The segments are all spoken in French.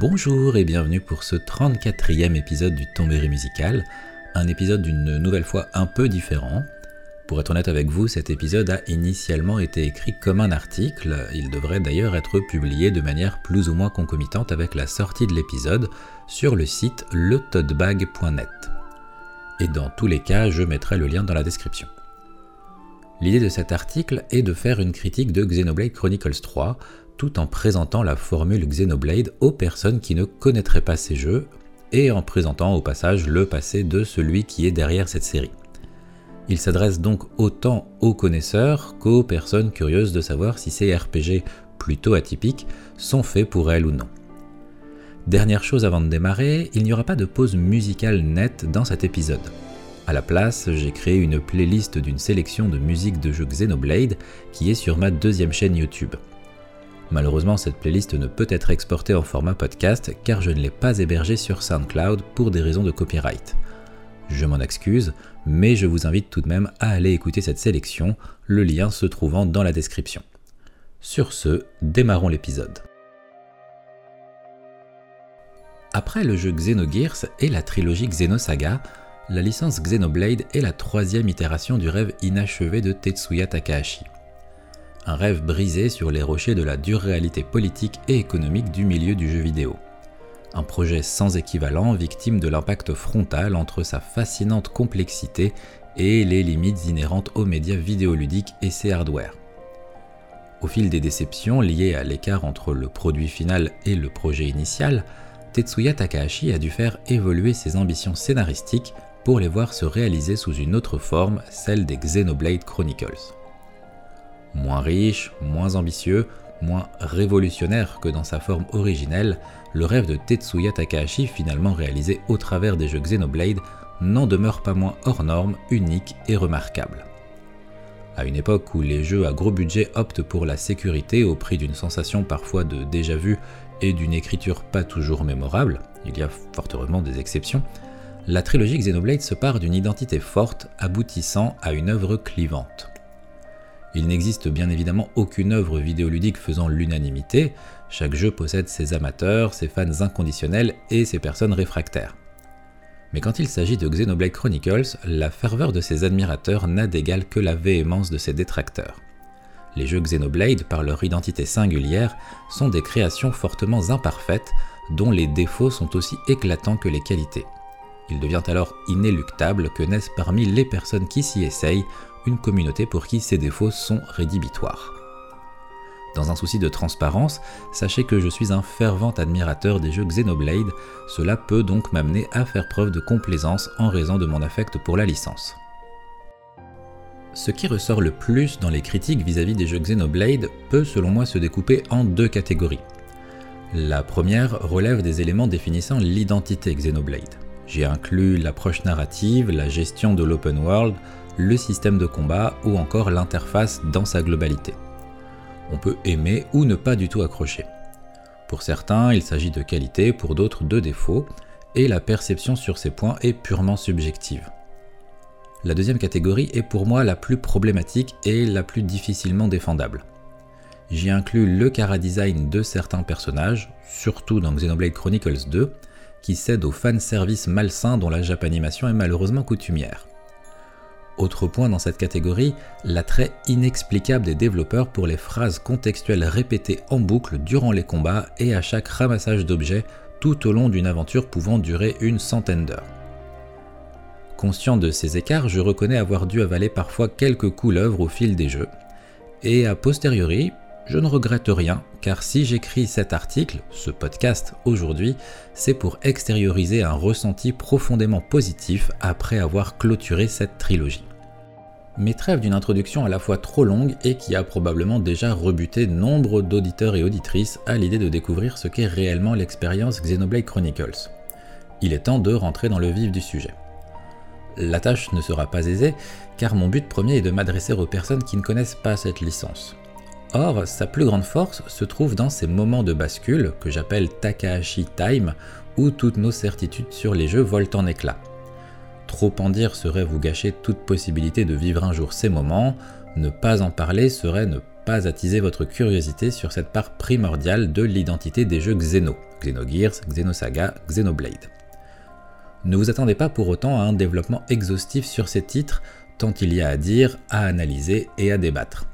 Bonjour et bienvenue pour ce 34e épisode du Tombéry musical, un épisode d'une nouvelle fois un peu différent. Pour être honnête avec vous, cet épisode a initialement été écrit comme un article, il devrait d'ailleurs être publié de manière plus ou moins concomitante avec la sortie de l'épisode sur le site letodbag.net. Et dans tous les cas, je mettrai le lien dans la description. L'idée de cet article est de faire une critique de Xenoblade Chronicles 3, tout en présentant la formule Xenoblade aux personnes qui ne connaîtraient pas ces jeux, et en présentant au passage le passé de celui qui est derrière cette série. Il s'adresse donc autant aux connaisseurs qu'aux personnes curieuses de savoir si ces RPG plutôt atypiques sont faits pour elles ou non. Dernière chose avant de démarrer, il n'y aura pas de pause musicale nette dans cet épisode. A la place, j'ai créé une playlist d'une sélection de musique de jeux Xenoblade qui est sur ma deuxième chaîne YouTube. Malheureusement, cette playlist ne peut être exportée en format podcast car je ne l'ai pas hébergée sur SoundCloud pour des raisons de copyright. Je m'en excuse, mais je vous invite tout de même à aller écouter cette sélection, le lien se trouvant dans la description. Sur ce, démarrons l'épisode. Après le jeu Xenogears et la trilogie Xenosaga, la licence Xenoblade est la troisième itération du rêve inachevé de Tetsuya Takahashi un rêve brisé sur les rochers de la dure réalité politique et économique du milieu du jeu vidéo. Un projet sans équivalent, victime de l'impact frontal entre sa fascinante complexité et les limites inhérentes aux médias vidéoludiques et ses hardware. Au fil des déceptions liées à l'écart entre le produit final et le projet initial, Tetsuya Takahashi a dû faire évoluer ses ambitions scénaristiques pour les voir se réaliser sous une autre forme, celle des Xenoblade Chronicles. Moins riche, moins ambitieux, moins révolutionnaire que dans sa forme originelle, le rêve de Tetsuya Takahashi, finalement réalisé au travers des jeux Xenoblade, n'en demeure pas moins hors norme, unique et remarquable. À une époque où les jeux à gros budget optent pour la sécurité au prix d'une sensation parfois de déjà-vu et d'une écriture pas toujours mémorable, il y a fort heureusement des exceptions, la trilogie Xenoblade se part d'une identité forte aboutissant à une œuvre clivante. Il n'existe bien évidemment aucune œuvre vidéoludique faisant l'unanimité, chaque jeu possède ses amateurs, ses fans inconditionnels et ses personnes réfractaires. Mais quand il s'agit de Xenoblade Chronicles, la ferveur de ses admirateurs n'a d'égal que la véhémence de ses détracteurs. Les jeux Xenoblade, par leur identité singulière, sont des créations fortement imparfaites, dont les défauts sont aussi éclatants que les qualités. Il devient alors inéluctable que naissent parmi les personnes qui s'y essayent une communauté pour qui ces défauts sont rédhibitoires. Dans un souci de transparence, sachez que je suis un fervent admirateur des jeux Xenoblade, cela peut donc m'amener à faire preuve de complaisance en raison de mon affect pour la licence. Ce qui ressort le plus dans les critiques vis-à-vis des jeux Xenoblade peut selon moi se découper en deux catégories. La première relève des éléments définissant l'identité Xenoblade. J'ai inclus l'approche narrative, la gestion de l'open world, le système de combat ou encore l'interface dans sa globalité. On peut aimer ou ne pas du tout accrocher. Pour certains, il s'agit de qualité, pour d'autres de défaut, et la perception sur ces points est purement subjective. La deuxième catégorie est pour moi la plus problématique et la plus difficilement défendable. J'y inclus le chara-design de certains personnages, surtout dans Xenoblade Chronicles 2, qui cèdent au fanservice malsain dont la japanimation est malheureusement coutumière. Autre point dans cette catégorie, l'attrait inexplicable des développeurs pour les phrases contextuelles répétées en boucle durant les combats et à chaque ramassage d'objets tout au long d'une aventure pouvant durer une centaine d'heures. Conscient de ces écarts, je reconnais avoir dû avaler parfois quelques couleuvres au fil des jeux. Et a posteriori, je ne regrette rien, car si j'écris cet article, ce podcast aujourd'hui, c'est pour extérioriser un ressenti profondément positif après avoir clôturé cette trilogie. Mais trêve d'une introduction à la fois trop longue et qui a probablement déjà rebuté nombre d'auditeurs et auditrices à l'idée de découvrir ce qu'est réellement l'expérience Xenoblade Chronicles. Il est temps de rentrer dans le vif du sujet. La tâche ne sera pas aisée, car mon but premier est de m'adresser aux personnes qui ne connaissent pas cette licence. Or, sa plus grande force se trouve dans ces moments de bascule que j'appelle Takahashi Time, où toutes nos certitudes sur les jeux volent en éclats. Trop en dire serait vous gâcher toute possibilité de vivre un jour ces moments, ne pas en parler serait ne pas attiser votre curiosité sur cette part primordiale de l'identité des jeux Xeno, Xenogears, Xenosaga, Xenoblade. Ne vous attendez pas pour autant à un développement exhaustif sur ces titres, tant il y a à dire, à analyser et à débattre.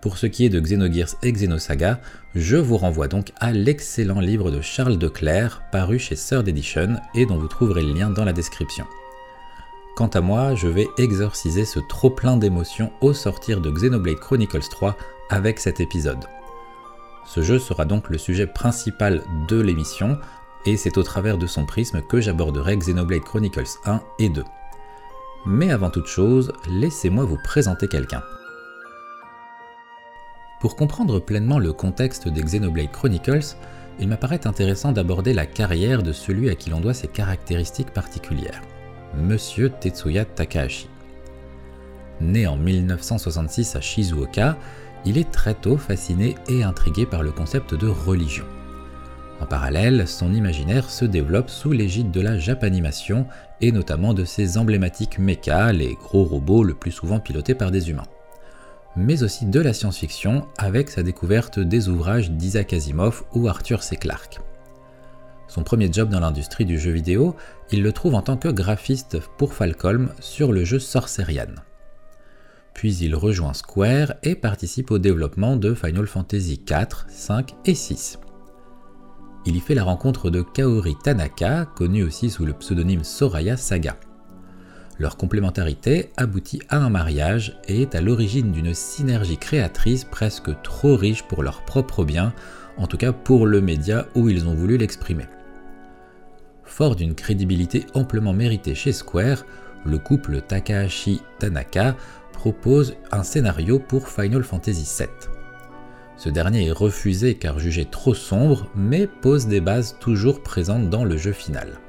Pour ce qui est de Xenogears et Xenosaga, je vous renvoie donc à l'excellent livre de Charles Declerc paru chez Third Edition et dont vous trouverez le lien dans la description. Quant à moi, je vais exorciser ce trop plein d'émotions au sortir de Xenoblade Chronicles 3 avec cet épisode. Ce jeu sera donc le sujet principal de l'émission, et c'est au travers de son prisme que j'aborderai Xenoblade Chronicles 1 et 2. Mais avant toute chose, laissez-moi vous présenter quelqu'un. Pour comprendre pleinement le contexte des Xenoblade Chronicles, il m'apparaît intéressant d'aborder la carrière de celui à qui l'on doit ses caractéristiques particulières, Monsieur Tetsuya Takahashi. Né en 1966 à Shizuoka, il est très tôt fasciné et intrigué par le concept de religion. En parallèle, son imaginaire se développe sous l'égide de la japanimation et notamment de ses emblématiques mechas, les gros robots le plus souvent pilotés par des humains mais aussi de la science-fiction avec sa découverte des ouvrages d'Isaac Asimov ou Arthur C. Clarke. Son premier job dans l'industrie du jeu vidéo, il le trouve en tant que graphiste pour Falcom sur le jeu Sorcerian. Puis il rejoint Square et participe au développement de Final Fantasy IV, V et VI. Il y fait la rencontre de Kaori Tanaka, connu aussi sous le pseudonyme Soraya Saga. Leur complémentarité aboutit à un mariage et est à l'origine d'une synergie créatrice presque trop riche pour leur propre bien, en tout cas pour le média où ils ont voulu l'exprimer. Fort d'une crédibilité amplement méritée chez Square, le couple Takahashi-Tanaka propose un scénario pour Final Fantasy VII. Ce dernier est refusé car jugé trop sombre, mais pose des bases toujours présentes dans le jeu final.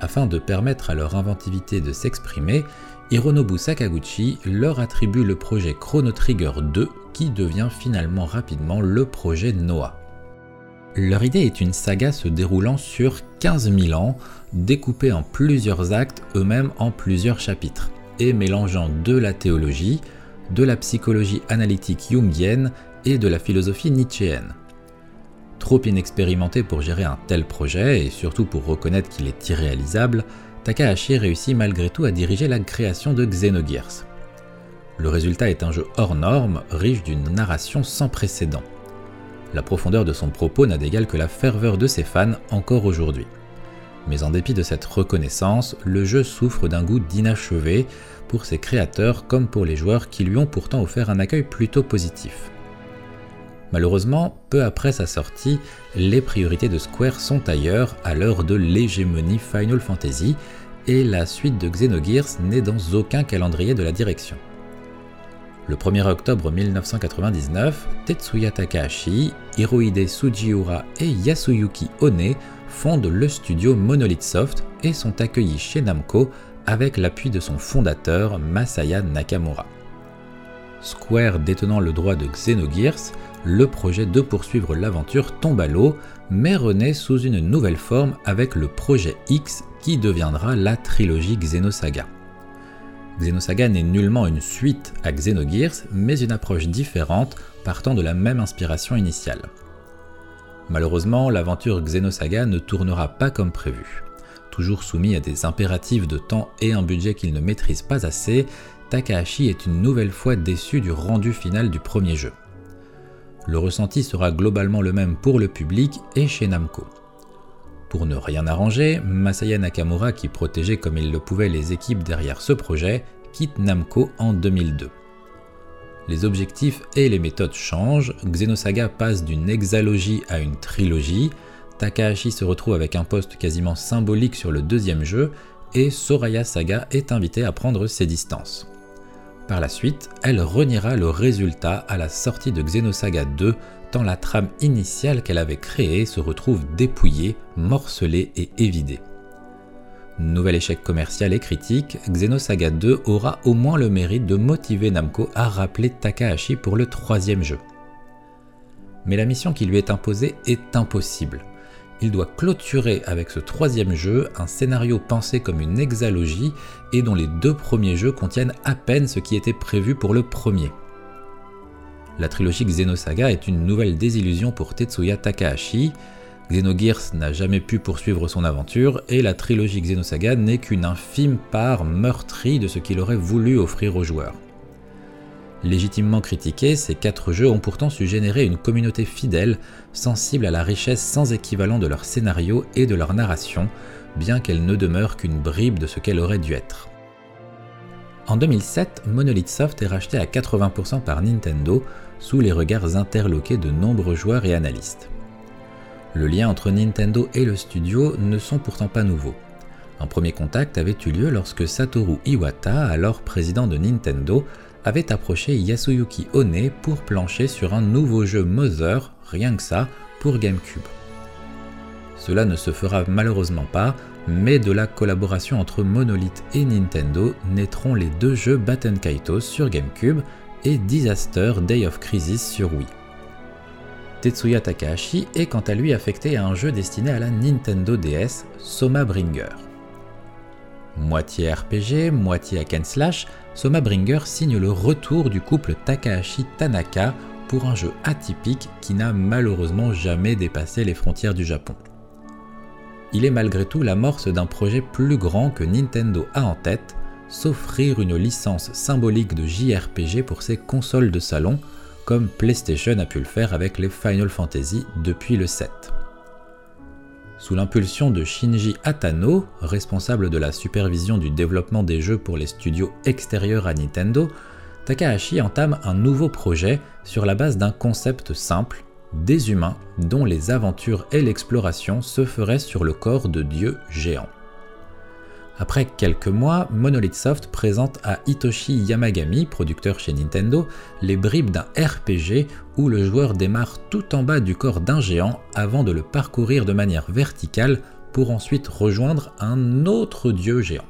Afin de permettre à leur inventivité de s'exprimer, Hironobu Sakaguchi leur attribue le projet Chrono Trigger 2 qui devient finalement rapidement le projet Noah. Leur idée est une saga se déroulant sur 15 000 ans, découpée en plusieurs actes, eux-mêmes en plusieurs chapitres, et mélangeant de la théologie, de la psychologie analytique jungienne et de la philosophie nietzschéenne. Trop inexpérimenté pour gérer un tel projet et surtout pour reconnaître qu'il est irréalisable, Takahashi réussit malgré tout à diriger la création de Xenogears. Le résultat est un jeu hors norme, riche d'une narration sans précédent. La profondeur de son propos n'a d'égal que la ferveur de ses fans encore aujourd'hui. Mais en dépit de cette reconnaissance, le jeu souffre d'un goût d'inachevé pour ses créateurs comme pour les joueurs qui lui ont pourtant offert un accueil plutôt positif. Malheureusement, peu après sa sortie, les priorités de Square sont ailleurs à l'heure de l'hégémonie Final Fantasy et la suite de Xenogears n'est dans aucun calendrier de la direction. Le 1er octobre 1999, Tetsuya Takahashi, Hirohide Sujiura et Yasuyuki One fondent le studio Monolith Soft et sont accueillis chez Namco avec l'appui de son fondateur Masaya Nakamura. Square détenant le droit de Xenogears, le projet de poursuivre l'aventure tombe à l'eau, mais renaît sous une nouvelle forme avec le projet X qui deviendra la trilogie Xenosaga. Xenosaga n'est nullement une suite à Xenogears, mais une approche différente partant de la même inspiration initiale. Malheureusement, l'aventure Xenosaga ne tournera pas comme prévu. Toujours soumis à des impératifs de temps et un budget qu'il ne maîtrise pas assez, Takahashi est une nouvelle fois déçu du rendu final du premier jeu le ressenti sera globalement le même pour le public et chez Namco. Pour ne rien arranger, Masaya Nakamura, qui protégeait comme il le pouvait les équipes derrière ce projet, quitte Namco en 2002. Les objectifs et les méthodes changent, Xenosaga passe d'une hexalogie à une trilogie, Takahashi se retrouve avec un poste quasiment symbolique sur le deuxième jeu, et Soraya Saga est invité à prendre ses distances. Par la suite, elle reniera le résultat à la sortie de Xenosaga 2, tant la trame initiale qu'elle avait créée se retrouve dépouillée, morcelée et évidée. Nouvel échec commercial et critique, Xenosaga 2 aura au moins le mérite de motiver Namco à rappeler Takahashi pour le troisième jeu. Mais la mission qui lui est imposée est impossible il doit clôturer avec ce troisième jeu un scénario pensé comme une hexalogie et dont les deux premiers jeux contiennent à peine ce qui était prévu pour le premier. La trilogie Xenosaga est une nouvelle désillusion pour Tetsuya Takahashi. Xenogears n'a jamais pu poursuivre son aventure et la trilogie Xenosaga n'est qu'une infime part meurtrie de ce qu'il aurait voulu offrir aux joueurs. Légitimement critiqués, ces quatre jeux ont pourtant su générer une communauté fidèle, sensible à la richesse sans équivalent de leur scénario et de leur narration, bien qu'elle ne demeure qu'une bribe de ce qu'elle aurait dû être. En 2007, Monolith Soft est racheté à 80% par Nintendo, sous les regards interloqués de nombreux joueurs et analystes. Le lien entre Nintendo et le studio ne sont pourtant pas nouveaux. Un premier contact avait eu lieu lorsque Satoru Iwata, alors président de Nintendo, avait approché Yasuyuki One pour plancher sur un nouveau jeu Mother, rien que ça, pour GameCube. Cela ne se fera malheureusement pas, mais de la collaboration entre Monolith et Nintendo naîtront les deux jeux Batten Kaitos sur GameCube et Disaster Day of Crisis sur Wii. Tetsuya Takahashi est quant à lui affecté à un jeu destiné à la Nintendo DS, Soma Bringer. Moitié RPG, moitié hack and slash, Soma Bringer signe le retour du couple Takahashi-Tanaka pour un jeu atypique qui n'a malheureusement jamais dépassé les frontières du Japon. Il est malgré tout l'amorce d'un projet plus grand que Nintendo a en tête, s'offrir une licence symbolique de JRPG pour ses consoles de salon, comme PlayStation a pu le faire avec les Final Fantasy depuis le 7. Sous l'impulsion de Shinji Atano, responsable de la supervision du développement des jeux pour les studios extérieurs à Nintendo, Takahashi entame un nouveau projet sur la base d'un concept simple, des humains dont les aventures et l'exploration se feraient sur le corps de dieux géants. Après quelques mois, Monolith Soft présente à Hitoshi Yamagami, producteur chez Nintendo, les bribes d'un RPG où le joueur démarre tout en bas du corps d'un géant avant de le parcourir de manière verticale pour ensuite rejoindre un autre dieu géant.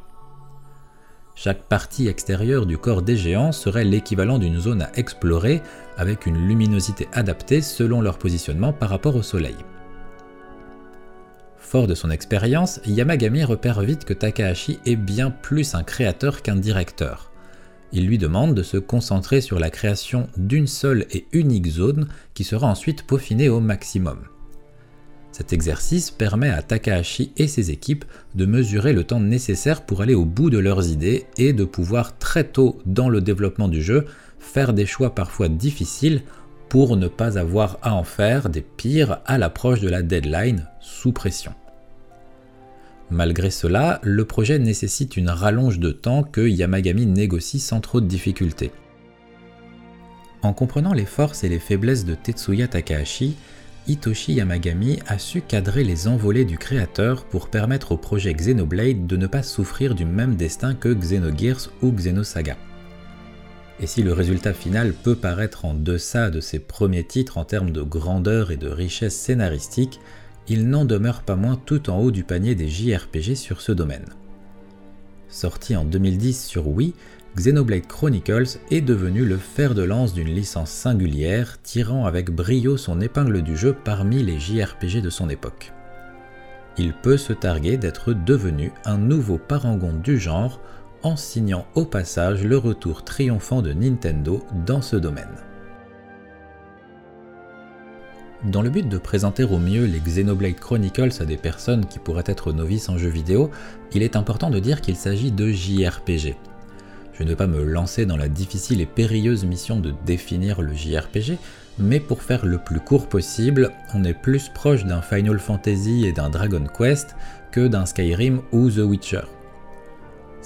Chaque partie extérieure du corps des géants serait l'équivalent d'une zone à explorer avec une luminosité adaptée selon leur positionnement par rapport au Soleil. De son expérience, Yamagami repère vite que Takahashi est bien plus un créateur qu'un directeur. Il lui demande de se concentrer sur la création d'une seule et unique zone qui sera ensuite peaufinée au maximum. Cet exercice permet à Takahashi et ses équipes de mesurer le temps nécessaire pour aller au bout de leurs idées et de pouvoir très tôt dans le développement du jeu faire des choix parfois difficiles pour ne pas avoir à en faire des pires à l'approche de la deadline sous pression. Malgré cela, le projet nécessite une rallonge de temps que Yamagami négocie sans trop de difficultés. En comprenant les forces et les faiblesses de Tetsuya Takahashi, Hitoshi Yamagami a su cadrer les envolées du créateur pour permettre au projet Xenoblade de ne pas souffrir du même destin que Xenogears ou Xenosaga. Et si le résultat final peut paraître en deçà de ses premiers titres en termes de grandeur et de richesse scénaristique, il n'en demeure pas moins tout en haut du panier des JRPG sur ce domaine. Sorti en 2010 sur Wii, Xenoblade Chronicles est devenu le fer de lance d'une licence singulière, tirant avec brio son épingle du jeu parmi les JRPG de son époque. Il peut se targuer d'être devenu un nouveau parangon du genre en signant au passage le retour triomphant de Nintendo dans ce domaine. Dans le but de présenter au mieux les Xenoblade Chronicles à des personnes qui pourraient être novices en jeux vidéo, il est important de dire qu'il s'agit de JRPG. Je ne vais pas me lancer dans la difficile et périlleuse mission de définir le JRPG, mais pour faire le plus court possible, on est plus proche d'un Final Fantasy et d'un Dragon Quest que d'un Skyrim ou The Witcher.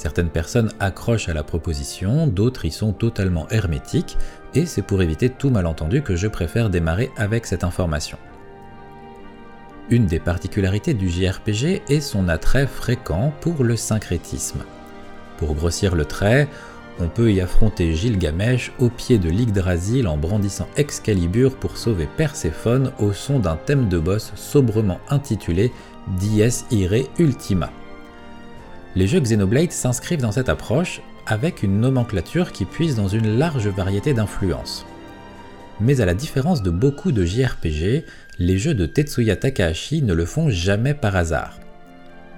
Certaines personnes accrochent à la proposition, d'autres y sont totalement hermétiques, et c'est pour éviter tout malentendu que je préfère démarrer avec cette information. Une des particularités du JRPG est son attrait fréquent pour le syncrétisme. Pour grossir le trait, on peut y affronter Gilgamesh au pied de l'Yggdrasil en brandissant Excalibur pour sauver Perséphone au son d'un thème de boss sobrement intitulé Dies Irae Ultima. Les jeux Xenoblade s'inscrivent dans cette approche avec une nomenclature qui puise dans une large variété d'influences. Mais à la différence de beaucoup de JRPG, les jeux de Tetsuya Takahashi ne le font jamais par hasard.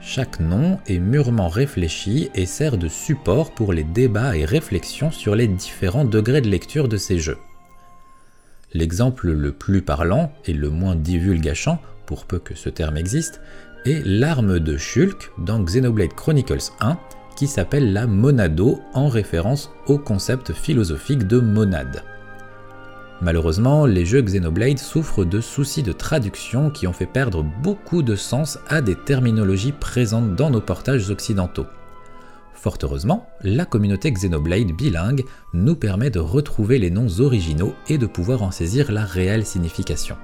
Chaque nom est mûrement réfléchi et sert de support pour les débats et réflexions sur les différents degrés de lecture de ces jeux. L'exemple le plus parlant et le moins divulgachant, pour peu que ce terme existe, est l'arme de Shulk dans Xenoblade Chronicles 1, qui s'appelle la monado en référence au concept philosophique de monade. Malheureusement, les jeux Xenoblade souffrent de soucis de traduction qui ont fait perdre beaucoup de sens à des terminologies présentes dans nos portages occidentaux. Fort heureusement, la communauté Xenoblade bilingue nous permet de retrouver les noms originaux et de pouvoir en saisir la réelle signification.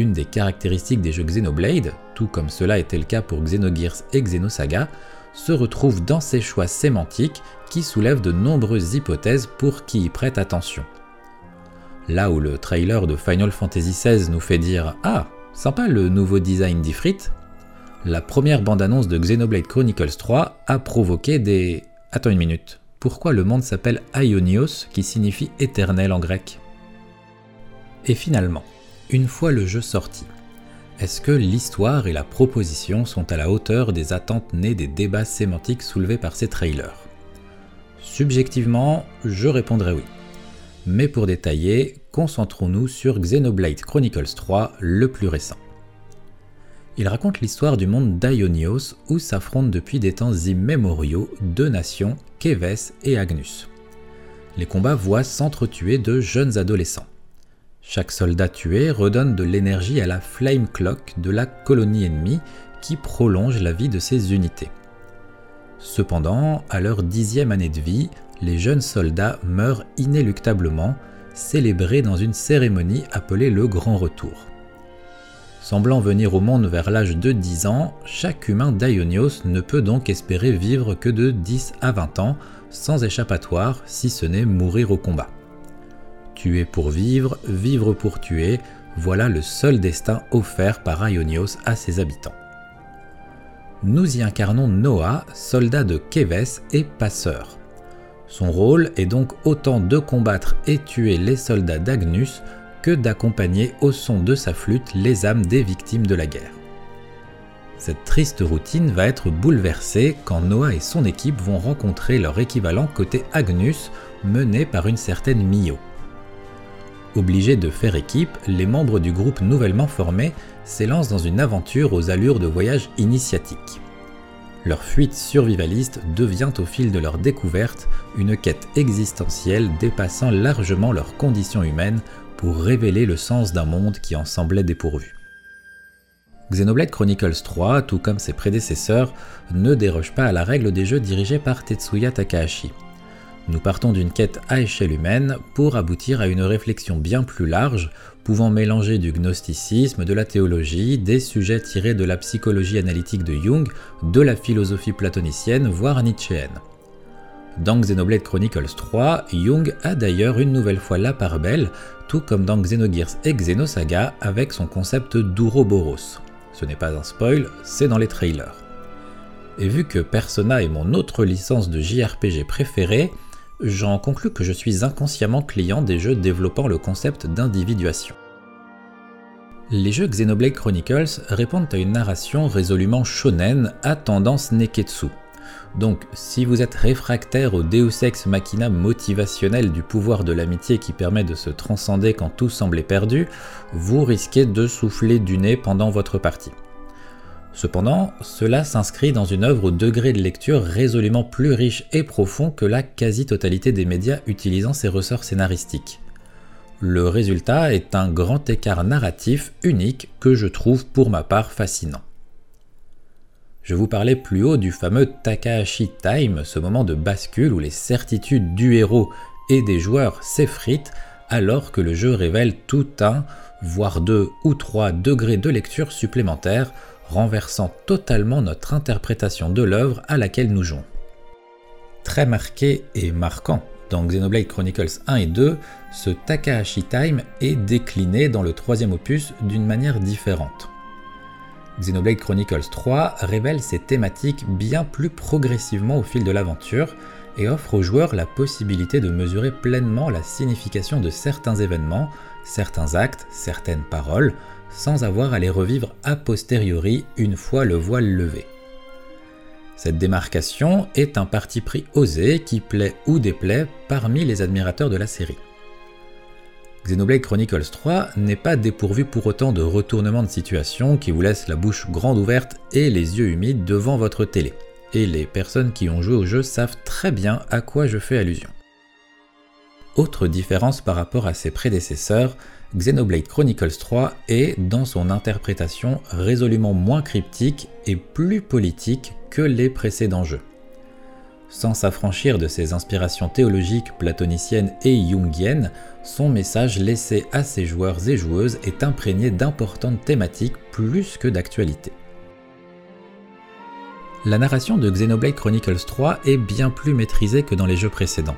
Une des caractéristiques des jeux Xenoblade, tout comme cela était le cas pour Xenogears et Xenosaga, se retrouve dans ces choix sémantiques qui soulèvent de nombreuses hypothèses pour qui y prête attention. Là où le trailer de Final Fantasy XVI nous fait dire Ah, sympa le nouveau design d'Ifrit, la première bande-annonce de Xenoblade Chronicles 3 a provoqué des. Attends une minute, pourquoi le monde s'appelle Ionios qui signifie éternel en grec? Et finalement, une fois le jeu sorti, est-ce que l'histoire et la proposition sont à la hauteur des attentes nées des débats sémantiques soulevés par ces trailers? Subjectivement, je répondrai oui. Mais pour détailler, concentrons-nous sur Xenoblade Chronicles 3, le plus récent. Il raconte l'histoire du monde d'Aionios où s'affrontent depuis des temps immémoriaux deux nations, Keves et Agnus. Les combats voient s'entretuer de jeunes adolescents. Chaque soldat tué redonne de l'énergie à la Flame Clock de la colonie ennemie qui prolonge la vie de ses unités. Cependant, à leur dixième année de vie, les jeunes soldats meurent inéluctablement, célébrés dans une cérémonie appelée le Grand Retour. Semblant venir au monde vers l'âge de 10 ans, chaque humain d'Aionios ne peut donc espérer vivre que de 10 à 20 ans, sans échappatoire, si ce n'est mourir au combat. Tuer pour vivre, vivre pour tuer, voilà le seul destin offert par Aionios à ses habitants. Nous y incarnons Noah, soldat de Keves et passeur. Son rôle est donc autant de combattre et tuer les soldats d'Agnus que d'accompagner au son de sa flûte les âmes des victimes de la guerre. Cette triste routine va être bouleversée quand Noah et son équipe vont rencontrer leur équivalent côté Agnus mené par une certaine Mio. Obligés de faire équipe, les membres du groupe nouvellement formé s'élancent dans une aventure aux allures de voyage initiatique. Leur fuite survivaliste devient au fil de leur découverte une quête existentielle dépassant largement leurs conditions humaines pour révéler le sens d'un monde qui en semblait dépourvu. Xenoblade Chronicles 3, tout comme ses prédécesseurs, ne déroge pas à la règle des jeux dirigés par Tetsuya Takahashi. Nous partons d'une quête à échelle humaine pour aboutir à une réflexion bien plus large, pouvant mélanger du gnosticisme, de la théologie, des sujets tirés de la psychologie analytique de Jung, de la philosophie platonicienne, voire nietzschéenne. Dans Xenoblade Chronicles 3, Jung a d'ailleurs une nouvelle fois la part belle, tout comme dans Xenogears et Xenosaga avec son concept d'Ouroboros. Ce n'est pas un spoil, c'est dans les trailers. Et vu que Persona est mon autre licence de JRPG préférée, j'en conclus que je suis inconsciemment client des jeux développant le concept d'individuation. Les jeux Xenoblade Chronicles répondent à une narration résolument shonen à tendance neketsu, donc, si vous êtes réfractaire au Deus Ex Machina motivationnel du pouvoir de l'amitié qui permet de se transcender quand tout semblait perdu, vous risquez de souffler du nez pendant votre partie. Cependant, cela s'inscrit dans une œuvre au degré de lecture résolument plus riche et profond que la quasi-totalité des médias utilisant ces ressorts scénaristiques. Le résultat est un grand écart narratif unique que je trouve pour ma part fascinant. Je vous parlais plus haut du fameux Takahashi Time, ce moment de bascule où les certitudes du héros et des joueurs s'effritent alors que le jeu révèle tout un, voire deux ou trois degrés de lecture supplémentaires, renversant totalement notre interprétation de l'œuvre à laquelle nous jouons. Très marqué et marquant dans Xenoblade Chronicles 1 et 2, ce Takahashi Time est décliné dans le troisième opus d'une manière différente. Xenoblade Chronicles 3 révèle ses thématiques bien plus progressivement au fil de l'aventure et offre aux joueurs la possibilité de mesurer pleinement la signification de certains événements, certains actes, certaines paroles, sans avoir à les revivre a posteriori une fois le voile levé. Cette démarcation est un parti pris osé qui plaît ou déplaît parmi les admirateurs de la série. Xenoblade Chronicles 3 n'est pas dépourvu pour autant de retournements de situation qui vous laissent la bouche grande ouverte et les yeux humides devant votre télé. Et les personnes qui ont joué au jeu savent très bien à quoi je fais allusion. Autre différence par rapport à ses prédécesseurs, Xenoblade Chronicles 3 est, dans son interprétation, résolument moins cryptique et plus politique que les précédents jeux. Sans s'affranchir de ses inspirations théologiques platoniciennes et jungiennes, son message laissé à ses joueurs et joueuses est imprégné d'importantes thématiques plus que d'actualité. La narration de Xenoblade Chronicles 3 est bien plus maîtrisée que dans les jeux précédents.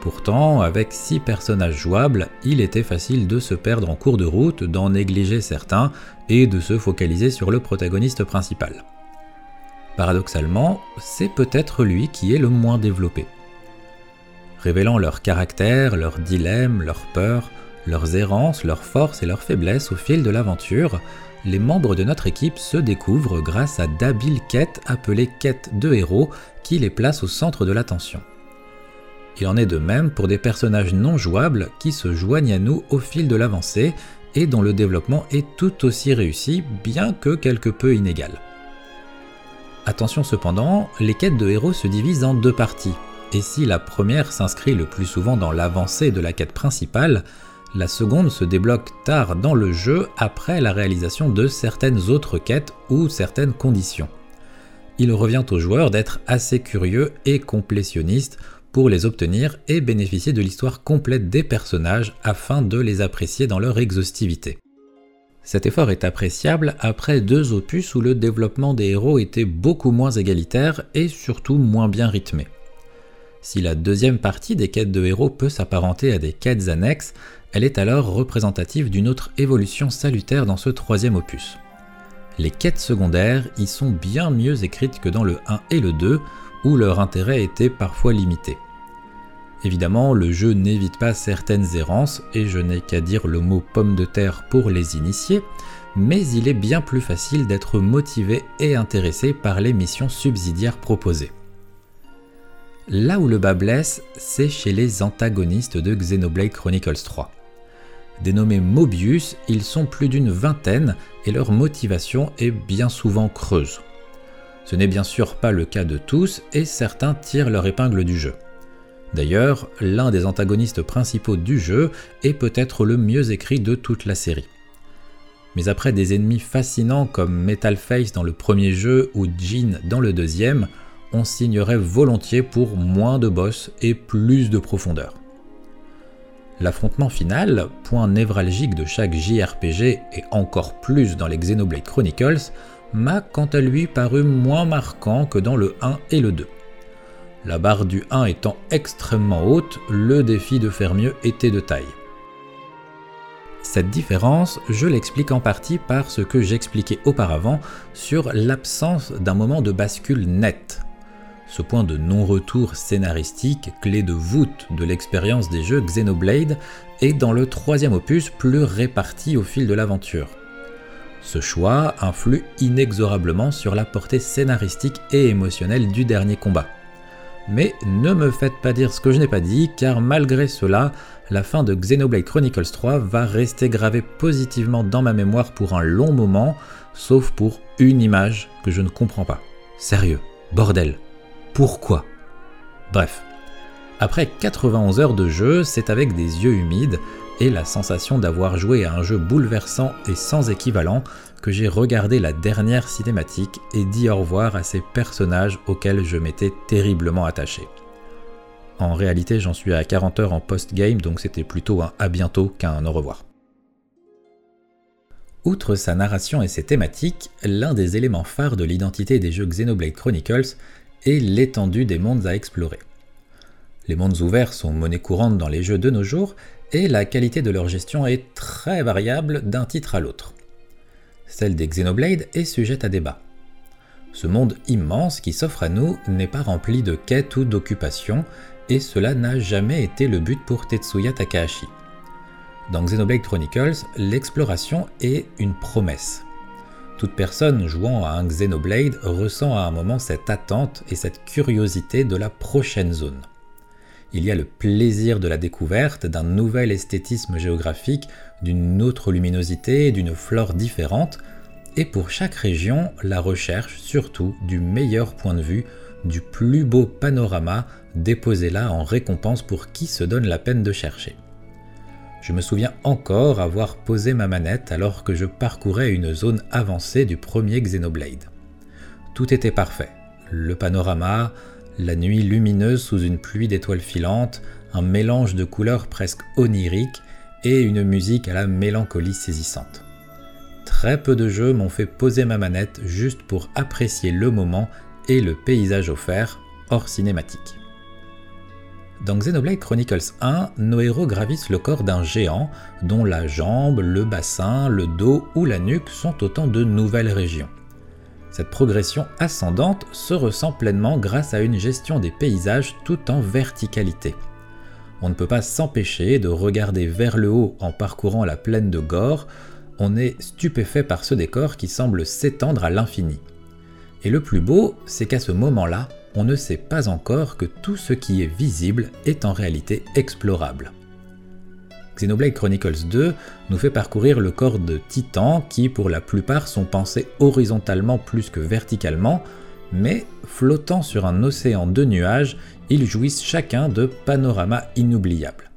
Pourtant, avec 6 personnages jouables, il était facile de se perdre en cours de route, d'en négliger certains et de se focaliser sur le protagoniste principal. Paradoxalement, c'est peut-être lui qui est le moins développé. Révélant leur caractère, leurs dilemmes, leurs peurs, leurs errances, leurs forces et leurs faiblesses au fil de l'aventure, les membres de notre équipe se découvrent grâce à d'habiles quêtes appelées quêtes de héros qui les placent au centre de l'attention. Il en est de même pour des personnages non jouables qui se joignent à nous au fil de l'avancée et dont le développement est tout aussi réussi, bien que quelque peu inégal. Attention cependant, les quêtes de héros se divisent en deux parties, et si la première s'inscrit le plus souvent dans l'avancée de la quête principale, la seconde se débloque tard dans le jeu après la réalisation de certaines autres quêtes ou certaines conditions. Il revient aux joueurs d'être assez curieux et complétionnistes pour les obtenir et bénéficier de l'histoire complète des personnages afin de les apprécier dans leur exhaustivité. Cet effort est appréciable après deux opus où le développement des héros était beaucoup moins égalitaire et surtout moins bien rythmé. Si la deuxième partie des quêtes de héros peut s'apparenter à des quêtes annexes, elle est alors représentative d'une autre évolution salutaire dans ce troisième opus. Les quêtes secondaires y sont bien mieux écrites que dans le 1 et le 2, où leur intérêt était parfois limité. Évidemment, le jeu n'évite pas certaines errances, et je n'ai qu'à dire le mot pomme de terre pour les initiés, mais il est bien plus facile d'être motivé et intéressé par les missions subsidiaires proposées. Là où le bas blesse, c'est chez les antagonistes de Xenoblade Chronicles 3. Dénommés Mobius, ils sont plus d'une vingtaine et leur motivation est bien souvent creuse. Ce n'est bien sûr pas le cas de tous et certains tirent leur épingle du jeu. D'ailleurs, l'un des antagonistes principaux du jeu est peut-être le mieux écrit de toute la série. Mais après des ennemis fascinants comme Metal Face dans le premier jeu ou Jean dans le deuxième, on signerait volontiers pour moins de boss et plus de profondeur. L'affrontement final, point névralgique de chaque JRPG et encore plus dans les Xenoblade Chronicles, m'a quant à lui paru moins marquant que dans le 1 et le 2. La barre du 1 étant extrêmement haute, le défi de faire mieux était de taille. Cette différence, je l'explique en partie par ce que j'expliquais auparavant sur l'absence d'un moment de bascule net. Ce point de non-retour scénaristique, clé de voûte de l'expérience des jeux Xenoblade, est dans le troisième opus plus réparti au fil de l'aventure. Ce choix influe inexorablement sur la portée scénaristique et émotionnelle du dernier combat. Mais ne me faites pas dire ce que je n'ai pas dit, car malgré cela, la fin de Xenoblade Chronicles 3 va rester gravée positivement dans ma mémoire pour un long moment, sauf pour une image que je ne comprends pas. Sérieux, bordel, pourquoi? Bref, après 91 heures de jeu, c'est avec des yeux humides et la sensation d'avoir joué à un jeu bouleversant et sans équivalent que j'ai regardé la dernière cinématique et dit au revoir à ces personnages auxquels je m'étais terriblement attaché. En réalité, j'en suis à 40 heures en post-game, donc c'était plutôt un à bientôt qu'un au revoir. Outre sa narration et ses thématiques, l'un des éléments phares de l'identité des jeux Xenoblade Chronicles est l'étendue des mondes à explorer. Les mondes ouverts sont monnaie courante dans les jeux de nos jours et la qualité de leur gestion est très variable d'un titre à l'autre. Celle des Xenoblade est sujette à débat. Ce monde immense qui s'offre à nous n'est pas rempli de quêtes ou d'occupations, et cela n'a jamais été le but pour Tetsuya Takahashi. Dans Xenoblade Chronicles, l'exploration est une promesse. Toute personne jouant à un Xenoblade ressent à un moment cette attente et cette curiosité de la prochaine zone. Il y a le plaisir de la découverte d'un nouvel esthétisme géographique, d'une autre luminosité, d'une flore différente, et pour chaque région, la recherche surtout du meilleur point de vue, du plus beau panorama déposé là en récompense pour qui se donne la peine de chercher. Je me souviens encore avoir posé ma manette alors que je parcourais une zone avancée du premier Xenoblade. Tout était parfait. Le panorama, la nuit lumineuse sous une pluie d'étoiles filantes, un mélange de couleurs presque oniriques et une musique à la mélancolie saisissante. Très peu de jeux m'ont fait poser ma manette juste pour apprécier le moment et le paysage offert, hors cinématique. Dans Xenoblade Chronicles 1, nos héros gravissent le corps d'un géant dont la jambe, le bassin, le dos ou la nuque sont autant de nouvelles régions. Cette progression ascendante se ressent pleinement grâce à une gestion des paysages tout en verticalité. On ne peut pas s'empêcher de regarder vers le haut en parcourant la plaine de Gore, on est stupéfait par ce décor qui semble s'étendre à l'infini. Et le plus beau, c'est qu'à ce moment-là, on ne sait pas encore que tout ce qui est visible est en réalité explorable. Xenoblade Chronicles 2 nous fait parcourir le corps de titans qui pour la plupart sont pensés horizontalement plus que verticalement, mais flottant sur un océan de nuages, ils jouissent chacun de panoramas inoubliables.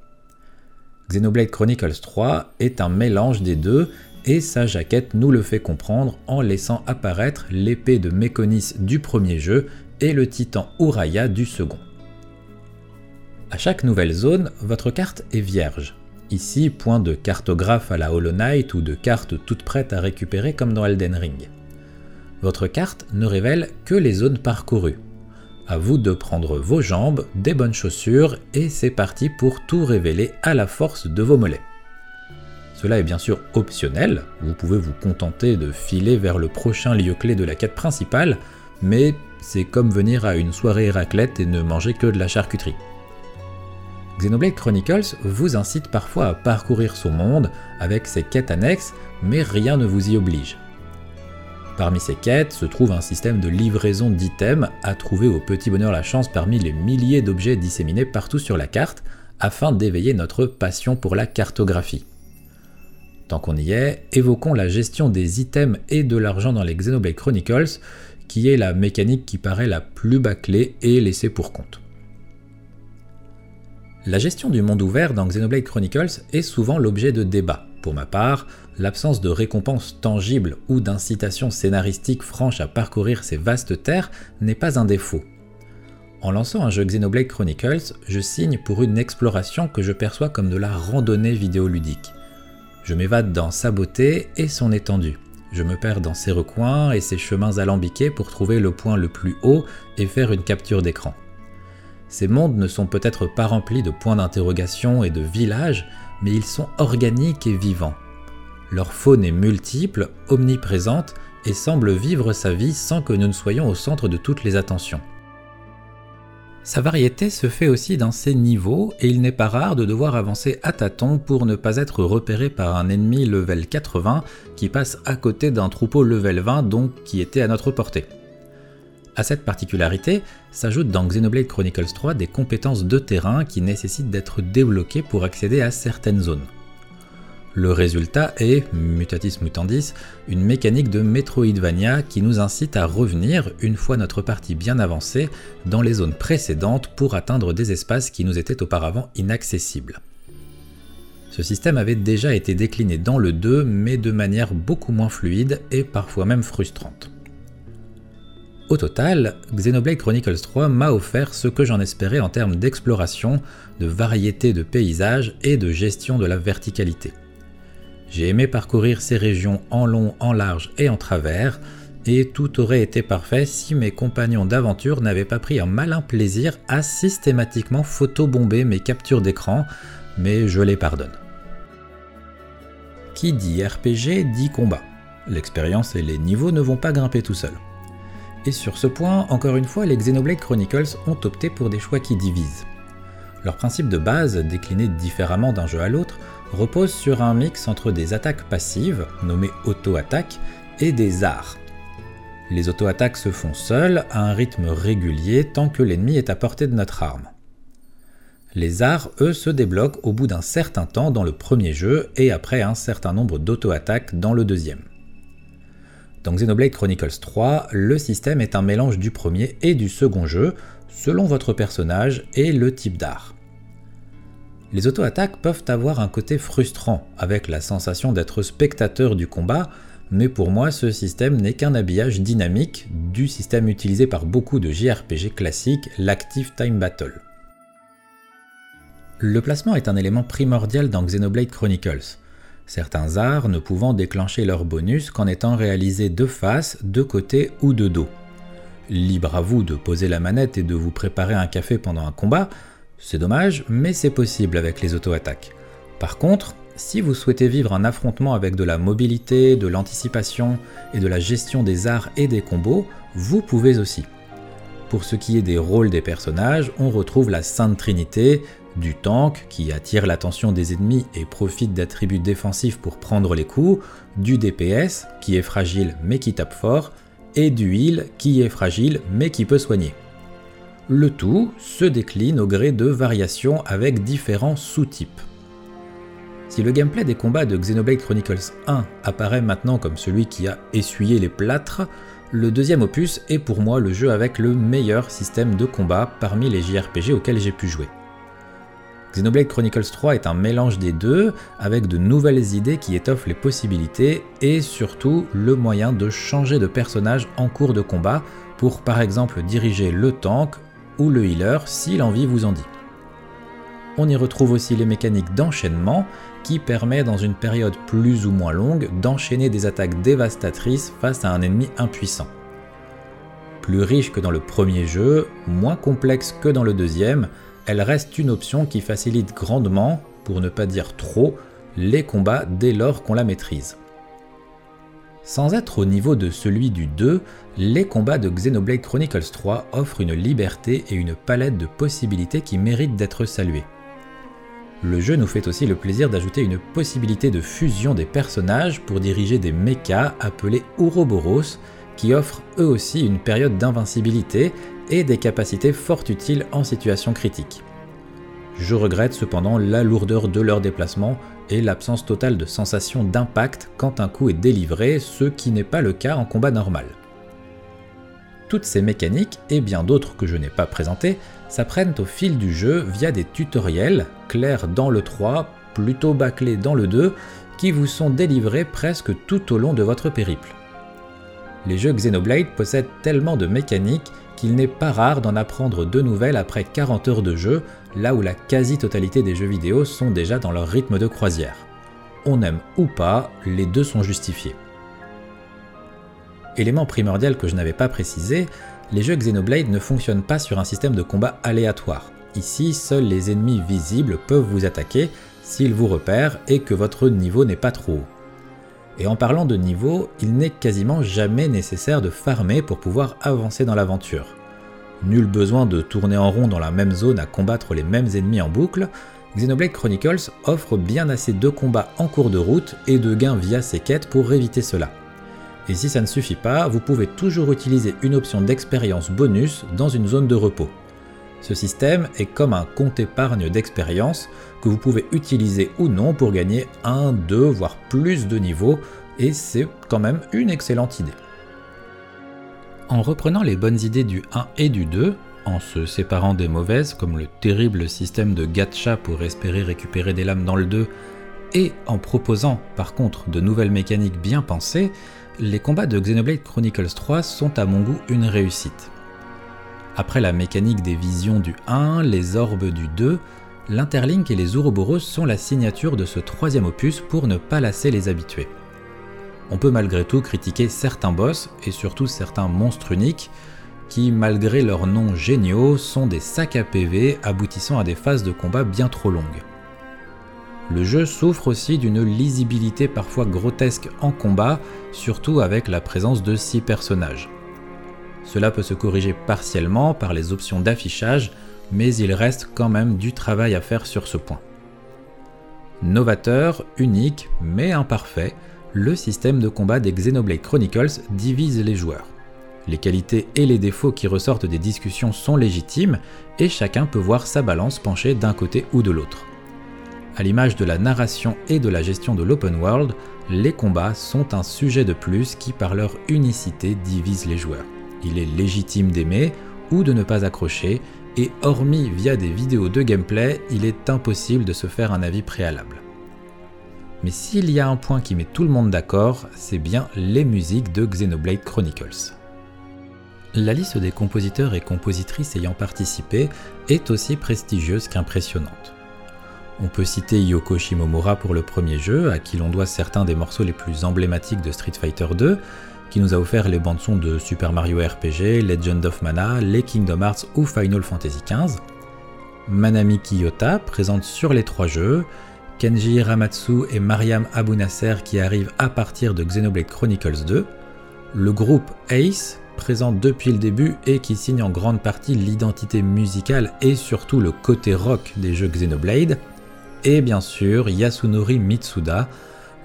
Xenoblade Chronicles 3 est un mélange des deux et sa jaquette nous le fait comprendre en laissant apparaître l'épée de Mekonis du premier jeu et le titan Uraya du second. À chaque nouvelle zone, votre carte est vierge. Ici, point de cartographe à la Hollow Knight ou de carte toute prête à récupérer comme dans Elden Ring. Votre carte ne révèle que les zones parcourues. À vous de prendre vos jambes, des bonnes chaussures et c'est parti pour tout révéler à la force de vos mollets. Cela est bien sûr optionnel, vous pouvez vous contenter de filer vers le prochain lieu clé de la quête principale, mais c'est comme venir à une soirée raclette et ne manger que de la charcuterie. Xenoblade Chronicles vous incite parfois à parcourir son monde avec ses quêtes annexes, mais rien ne vous y oblige. Parmi ces quêtes se trouve un système de livraison d'items à trouver au petit bonheur la chance parmi les milliers d'objets disséminés partout sur la carte, afin d'éveiller notre passion pour la cartographie. Tant qu'on y est, évoquons la gestion des items et de l'argent dans les Xenoblade Chronicles, qui est la mécanique qui paraît la plus bâclée et laissée pour compte. La gestion du monde ouvert dans Xenoblade Chronicles est souvent l'objet de débats. Pour ma part, l'absence de récompenses tangibles ou d'incitation scénaristique franche à parcourir ces vastes terres n'est pas un défaut. En lançant un jeu Xenoblade Chronicles, je signe pour une exploration que je perçois comme de la randonnée vidéoludique. Je m'évade dans sa beauté et son étendue. Je me perds dans ses recoins et ses chemins alambiqués pour trouver le point le plus haut et faire une capture d'écran. Ces mondes ne sont peut-être pas remplis de points d'interrogation et de villages, mais ils sont organiques et vivants. Leur faune est multiple, omniprésente, et semble vivre sa vie sans que nous ne soyons au centre de toutes les attentions. Sa variété se fait aussi dans ses niveaux, et il n'est pas rare de devoir avancer à tâtons pour ne pas être repéré par un ennemi level 80 qui passe à côté d'un troupeau level 20 donc qui était à notre portée. À cette particularité s'ajoutent dans Xenoblade Chronicles 3 des compétences de terrain qui nécessitent d'être débloquées pour accéder à certaines zones. Le résultat est, mutatis mutandis, une mécanique de Metroidvania qui nous incite à revenir, une fois notre partie bien avancée, dans les zones précédentes pour atteindre des espaces qui nous étaient auparavant inaccessibles. Ce système avait déjà été décliné dans le 2, mais de manière beaucoup moins fluide et parfois même frustrante. Au total, Xenoblade Chronicles 3 m'a offert ce que j'en espérais en termes d'exploration, de variété de paysages et de gestion de la verticalité. J'ai aimé parcourir ces régions en long, en large et en travers, et tout aurait été parfait si mes compagnons d'aventure n'avaient pas pris un malin plaisir à systématiquement photobomber mes captures d'écran, mais je les pardonne. Qui dit RPG dit combat. L'expérience et les niveaux ne vont pas grimper tout seuls. Et sur ce point, encore une fois, les Xenoblade Chronicles ont opté pour des choix qui divisent. Leur principe de base, décliné différemment d'un jeu à l'autre, repose sur un mix entre des attaques passives, nommées auto-attaques, et des arts. Les auto-attaques se font seules, à un rythme régulier, tant que l'ennemi est à portée de notre arme. Les arts, eux, se débloquent au bout d'un certain temps dans le premier jeu et après un certain nombre d'auto-attaques dans le deuxième. Dans Xenoblade Chronicles 3, le système est un mélange du premier et du second jeu, selon votre personnage et le type d'art. Les auto-attaques peuvent avoir un côté frustrant, avec la sensation d'être spectateur du combat, mais pour moi ce système n'est qu'un habillage dynamique du système utilisé par beaucoup de JRPG classiques, l'Active Time Battle. Le placement est un élément primordial dans Xenoblade Chronicles, certains arts ne pouvant déclencher leur bonus qu'en étant réalisés de face, de côté ou de dos. Libre à vous de poser la manette et de vous préparer un café pendant un combat, c'est dommage, mais c'est possible avec les auto-attaques. Par contre, si vous souhaitez vivre un affrontement avec de la mobilité, de l'anticipation et de la gestion des arts et des combos, vous pouvez aussi. Pour ce qui est des rôles des personnages, on retrouve la Sainte Trinité, du tank qui attire l'attention des ennemis et profite d'attributs défensifs pour prendre les coups, du DPS qui est fragile mais qui tape fort, et du heal qui est fragile mais qui peut soigner. Le tout se décline au gré de variations avec différents sous-types. Si le gameplay des combats de Xenoblade Chronicles 1 apparaît maintenant comme celui qui a essuyé les plâtres, le deuxième opus est pour moi le jeu avec le meilleur système de combat parmi les JRPG auxquels j'ai pu jouer. Xenoblade Chronicles 3 est un mélange des deux, avec de nouvelles idées qui étoffent les possibilités et surtout le moyen de changer de personnage en cours de combat pour par exemple diriger le tank ou le healer si l'envie vous en dit. On y retrouve aussi les mécaniques d'enchaînement qui permet dans une période plus ou moins longue d'enchaîner des attaques dévastatrices face à un ennemi impuissant. Plus riche que dans le premier jeu, moins complexe que dans le deuxième, elle reste une option qui facilite grandement, pour ne pas dire trop, les combats dès lors qu'on la maîtrise. Sans être au niveau de celui du 2, les combats de Xenoblade Chronicles 3 offrent une liberté et une palette de possibilités qui méritent d'être saluées. Le jeu nous fait aussi le plaisir d'ajouter une possibilité de fusion des personnages pour diriger des mechas appelés Ouroboros, qui offrent eux aussi une période d'invincibilité et des capacités fort utiles en situation critique. Je regrette cependant la lourdeur de leur déplacement et l'absence totale de sensation d'impact quand un coup est délivré, ce qui n'est pas le cas en combat normal. Toutes ces mécaniques, et bien d'autres que je n'ai pas présentées, s'apprennent au fil du jeu via des tutoriels, clairs dans le 3, plutôt bâclés dans le 2, qui vous sont délivrés presque tout au long de votre périple. Les jeux Xenoblade possèdent tellement de mécaniques qu'il n'est pas rare d'en apprendre de nouvelles après 40 heures de jeu, là où la quasi-totalité des jeux vidéo sont déjà dans leur rythme de croisière. On aime ou pas, les deux sont justifiés. Élément primordial que je n'avais pas précisé, les jeux Xenoblade ne fonctionnent pas sur un système de combat aléatoire. Ici, seuls les ennemis visibles peuvent vous attaquer s'ils vous repèrent et que votre niveau n'est pas trop haut. Et en parlant de niveau, il n'est quasiment jamais nécessaire de farmer pour pouvoir avancer dans l'aventure. Nul besoin de tourner en rond dans la même zone à combattre les mêmes ennemis en boucle, Xenoblade Chronicles offre bien assez de combats en cours de route et de gains via ses quêtes pour éviter cela. Et si ça ne suffit pas, vous pouvez toujours utiliser une option d'expérience bonus dans une zone de repos. Ce système est comme un compte épargne d'expérience que vous pouvez utiliser ou non pour gagner un, deux, voire plus de niveaux, et c'est quand même une excellente idée. En reprenant les bonnes idées du 1 et du 2, en se séparant des mauvaises, comme le terrible système de gacha pour espérer récupérer des lames dans le 2, et en proposant par contre de nouvelles mécaniques bien pensées, les combats de Xenoblade Chronicles 3 sont à mon goût une réussite. Après la mécanique des visions du 1, les orbes du 2, l'interlink et les Ouroboros sont la signature de ce troisième opus pour ne pas lasser les habitués. On peut malgré tout critiquer certains boss et surtout certains monstres uniques qui, malgré leurs noms géniaux, sont des sacs à PV aboutissant à des phases de combat bien trop longues. Le jeu souffre aussi d'une lisibilité parfois grotesque en combat, surtout avec la présence de 6 personnages. Cela peut se corriger partiellement par les options d'affichage, mais il reste quand même du travail à faire sur ce point. Novateur, unique, mais imparfait, le système de combat des Xenoblade Chronicles divise les joueurs. Les qualités et les défauts qui ressortent des discussions sont légitimes et chacun peut voir sa balance pencher d'un côté ou de l'autre. À l'image de la narration et de la gestion de l'open world, les combats sont un sujet de plus qui par leur unicité divise les joueurs. Il est légitime d'aimer ou de ne pas accrocher, et hormis via des vidéos de gameplay, il est impossible de se faire un avis préalable. Mais s'il y a un point qui met tout le monde d'accord, c'est bien les musiques de Xenoblade Chronicles. La liste des compositeurs et compositrices ayant participé est aussi prestigieuse qu'impressionnante. On peut citer Yoko Shimomura pour le premier jeu, à qui l'on doit certains des morceaux les plus emblématiques de Street Fighter 2, qui nous a offert les bandes-sons de Super Mario RPG, Legend of Mana, les Kingdom Hearts ou Final Fantasy XV. Manami Kiyota, présente sur les trois jeux, Kenji Hiramatsu et Mariam Abunasser qui arrivent à partir de Xenoblade Chronicles 2, le groupe Ace, présent depuis le début et qui signe en grande partie l'identité musicale et surtout le côté rock des jeux Xenoblade, et bien sûr Yasunori Mitsuda,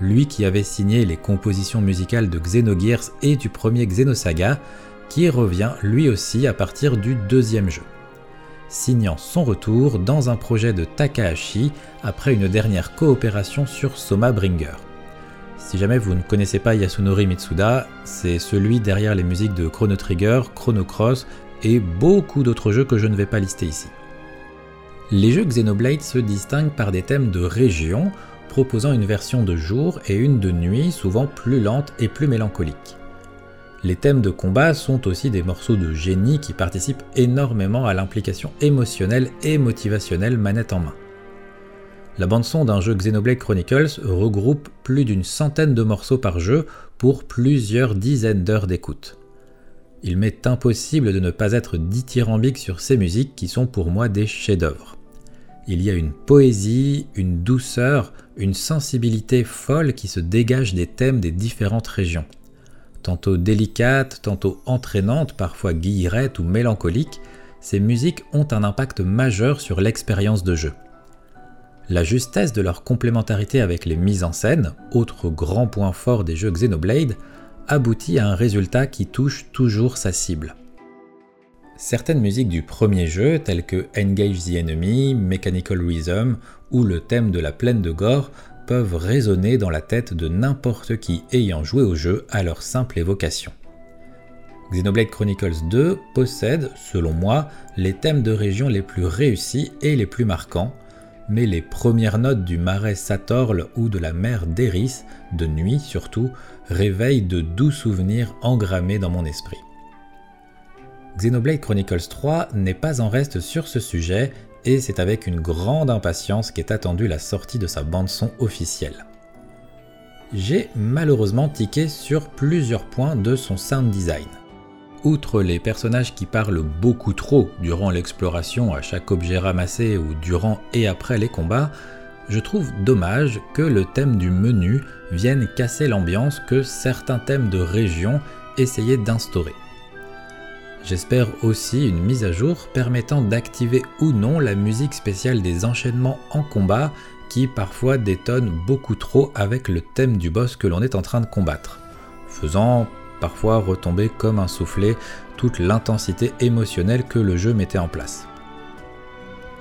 lui qui avait signé les compositions musicales de Xenogears et du premier Xenosaga, qui revient lui aussi à partir du deuxième jeu, signant son retour dans un projet de Takahashi après une dernière coopération sur Soma Bringer. Si jamais vous ne connaissez pas Yasunori Mitsuda, c'est celui derrière les musiques de Chrono Trigger, Chrono Cross et beaucoup d'autres jeux que je ne vais pas lister ici. Les jeux Xenoblade se distinguent par des thèmes de région, proposant une version de jour et une de nuit souvent plus lente et plus mélancolique. Les thèmes de combat sont aussi des morceaux de génie qui participent énormément à l'implication émotionnelle et motivationnelle manette en main. La bande-son d'un jeu Xenoblade Chronicles regroupe plus d'une centaine de morceaux par jeu pour plusieurs dizaines d'heures d'écoute. Il m'est impossible de ne pas être dithyrambique sur ces musiques qui sont pour moi des chefs-d'œuvre il y a une poésie, une douceur, une sensibilité folle qui se dégage des thèmes des différentes régions. Tantôt délicates, tantôt entraînantes, parfois guillerettes ou mélancoliques, ces musiques ont un impact majeur sur l'expérience de jeu. La justesse de leur complémentarité avec les mises en scène, autre grand point fort des jeux Xenoblade, aboutit à un résultat qui touche toujours sa cible. Certaines musiques du premier jeu, telles que Engage the Enemy, Mechanical Rhythm ou le thème de la plaine de Gore, peuvent résonner dans la tête de n'importe qui ayant joué au jeu à leur simple évocation. Xenoblade Chronicles 2 possède, selon moi, les thèmes de région les plus réussis et les plus marquants, mais les premières notes du marais Satorl ou de la mer d'Eris, de nuit surtout, réveillent de doux souvenirs engrammés dans mon esprit. Xenoblade Chronicles 3 n'est pas en reste sur ce sujet et c'est avec une grande impatience qu'est attendue la sortie de sa bande-son officielle. J'ai malheureusement tiqué sur plusieurs points de son sound design. Outre les personnages qui parlent beaucoup trop durant l'exploration à chaque objet ramassé ou durant et après les combats, je trouve dommage que le thème du menu vienne casser l'ambiance que certains thèmes de région essayaient d'instaurer. J'espère aussi une mise à jour permettant d'activer ou non la musique spéciale des enchaînements en combat qui parfois détonne beaucoup trop avec le thème du boss que l'on est en train de combattre, faisant parfois retomber comme un soufflet toute l'intensité émotionnelle que le jeu mettait en place.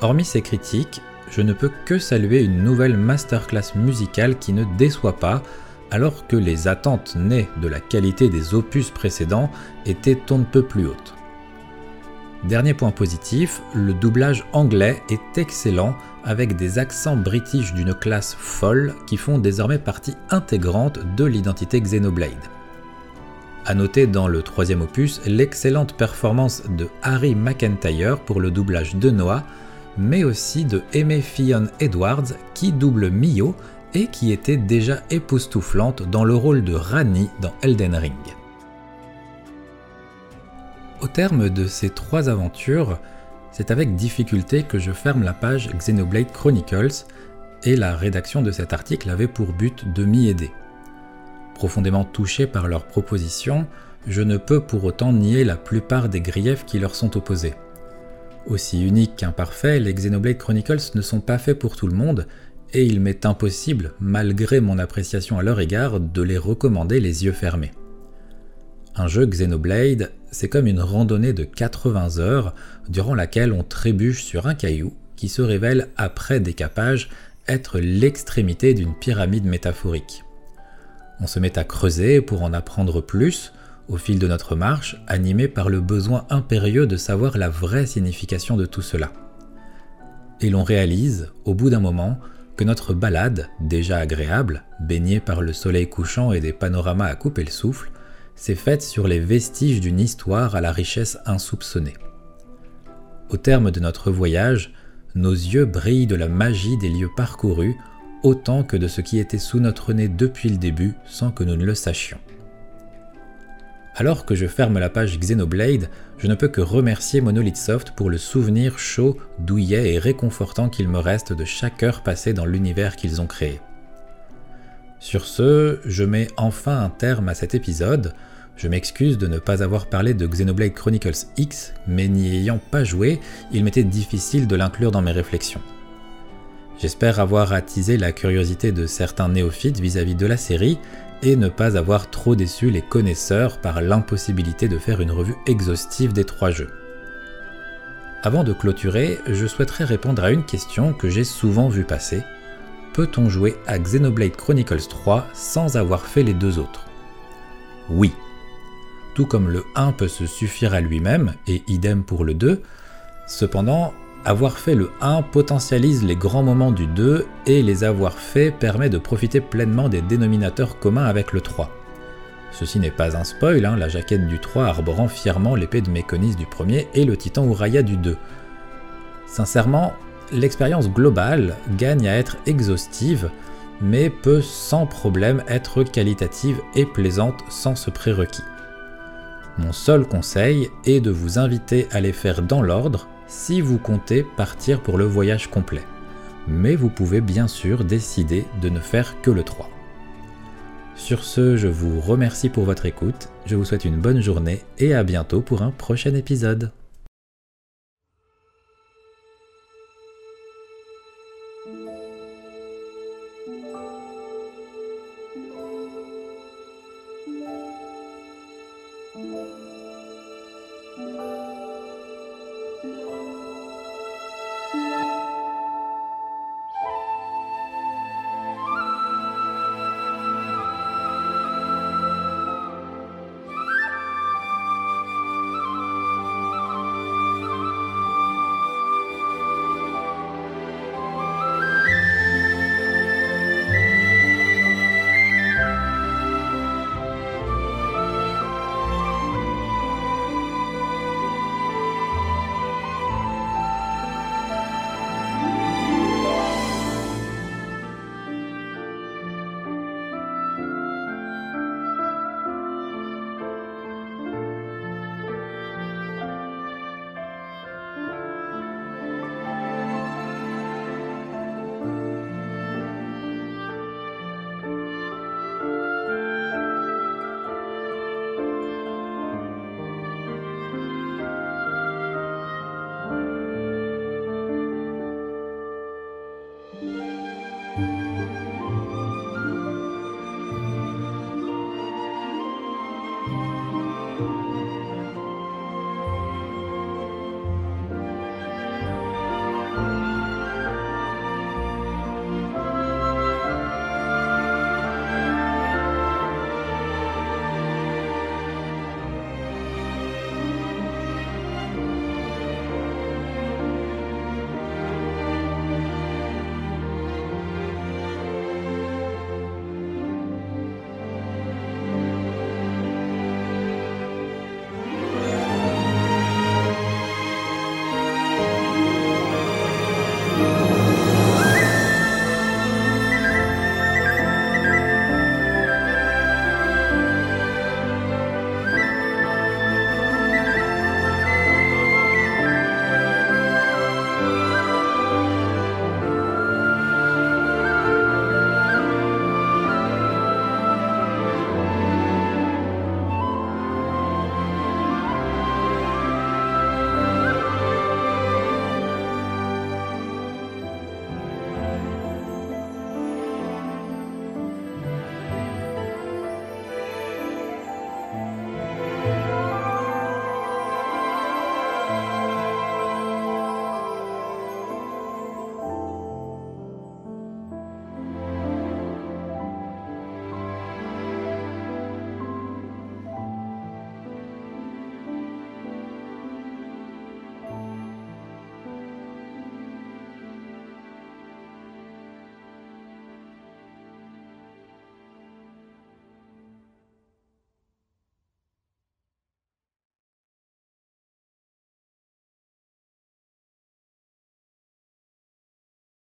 Hormis ces critiques, je ne peux que saluer une nouvelle masterclass musicale qui ne déçoit pas, alors que les attentes nées de la qualité des opus précédents étaient on ne plus hautes. Dernier point positif, le doublage anglais est excellent avec des accents british d'une classe folle qui font désormais partie intégrante de l'identité Xenoblade. A noter dans le troisième opus l'excellente performance de Harry McIntyre pour le doublage de Noah, mais aussi de Aimee Fionn Edwards qui double Mio et qui était déjà époustouflante dans le rôle de Rani dans Elden Ring. Au terme de ces trois aventures, c'est avec difficulté que je ferme la page Xenoblade Chronicles et la rédaction de cet article avait pour but de m'y aider. Profondément touché par leurs propositions, je ne peux pour autant nier la plupart des griefs qui leur sont opposés. Aussi uniques qu'imparfaits, les Xenoblade Chronicles ne sont pas faits pour tout le monde et il m'est impossible, malgré mon appréciation à leur égard, de les recommander les yeux fermés. Un jeu Xenoblade, c'est comme une randonnée de 80 heures durant laquelle on trébuche sur un caillou qui se révèle après décapage être l'extrémité d'une pyramide métaphorique. On se met à creuser pour en apprendre plus au fil de notre marche, animé par le besoin impérieux de savoir la vraie signification de tout cela. Et l'on réalise, au bout d'un moment, que notre balade, déjà agréable, baignée par le soleil couchant et des panoramas à couper le souffle, s'est faite sur les vestiges d'une histoire à la richesse insoupçonnée. Au terme de notre voyage, nos yeux brillent de la magie des lieux parcourus autant que de ce qui était sous notre nez depuis le début sans que nous ne le sachions. Alors que je ferme la page Xenoblade, je ne peux que remercier Monolith Soft pour le souvenir chaud, douillet et réconfortant qu'il me reste de chaque heure passée dans l'univers qu'ils ont créé. Sur ce, je mets enfin un terme à cet épisode. Je m'excuse de ne pas avoir parlé de Xenoblade Chronicles X, mais n'y ayant pas joué, il m'était difficile de l'inclure dans mes réflexions. J'espère avoir attisé la curiosité de certains néophytes vis-à-vis de la série et ne pas avoir trop déçu les connaisseurs par l'impossibilité de faire une revue exhaustive des trois jeux. Avant de clôturer, je souhaiterais répondre à une question que j'ai souvent vue passer. Peut-on jouer à Xenoblade Chronicles 3 sans avoir fait les deux autres? Oui tout comme le 1 peut se suffire à lui-même, et idem pour le 2, cependant, avoir fait le 1 potentialise les grands moments du 2 et les avoir faits permet de profiter pleinement des dénominateurs communs avec le 3. Ceci n'est pas un spoil, hein, la jaquette du 3 arborant fièrement l'épée de Méconis du premier et le titan Uraya du 2. Sincèrement, l'expérience globale gagne à être exhaustive, mais peut sans problème être qualitative et plaisante sans ce prérequis. Mon seul conseil est de vous inviter à les faire dans l'ordre si vous comptez partir pour le voyage complet. Mais vous pouvez bien sûr décider de ne faire que le 3. Sur ce, je vous remercie pour votre écoute, je vous souhaite une bonne journée et à bientôt pour un prochain épisode.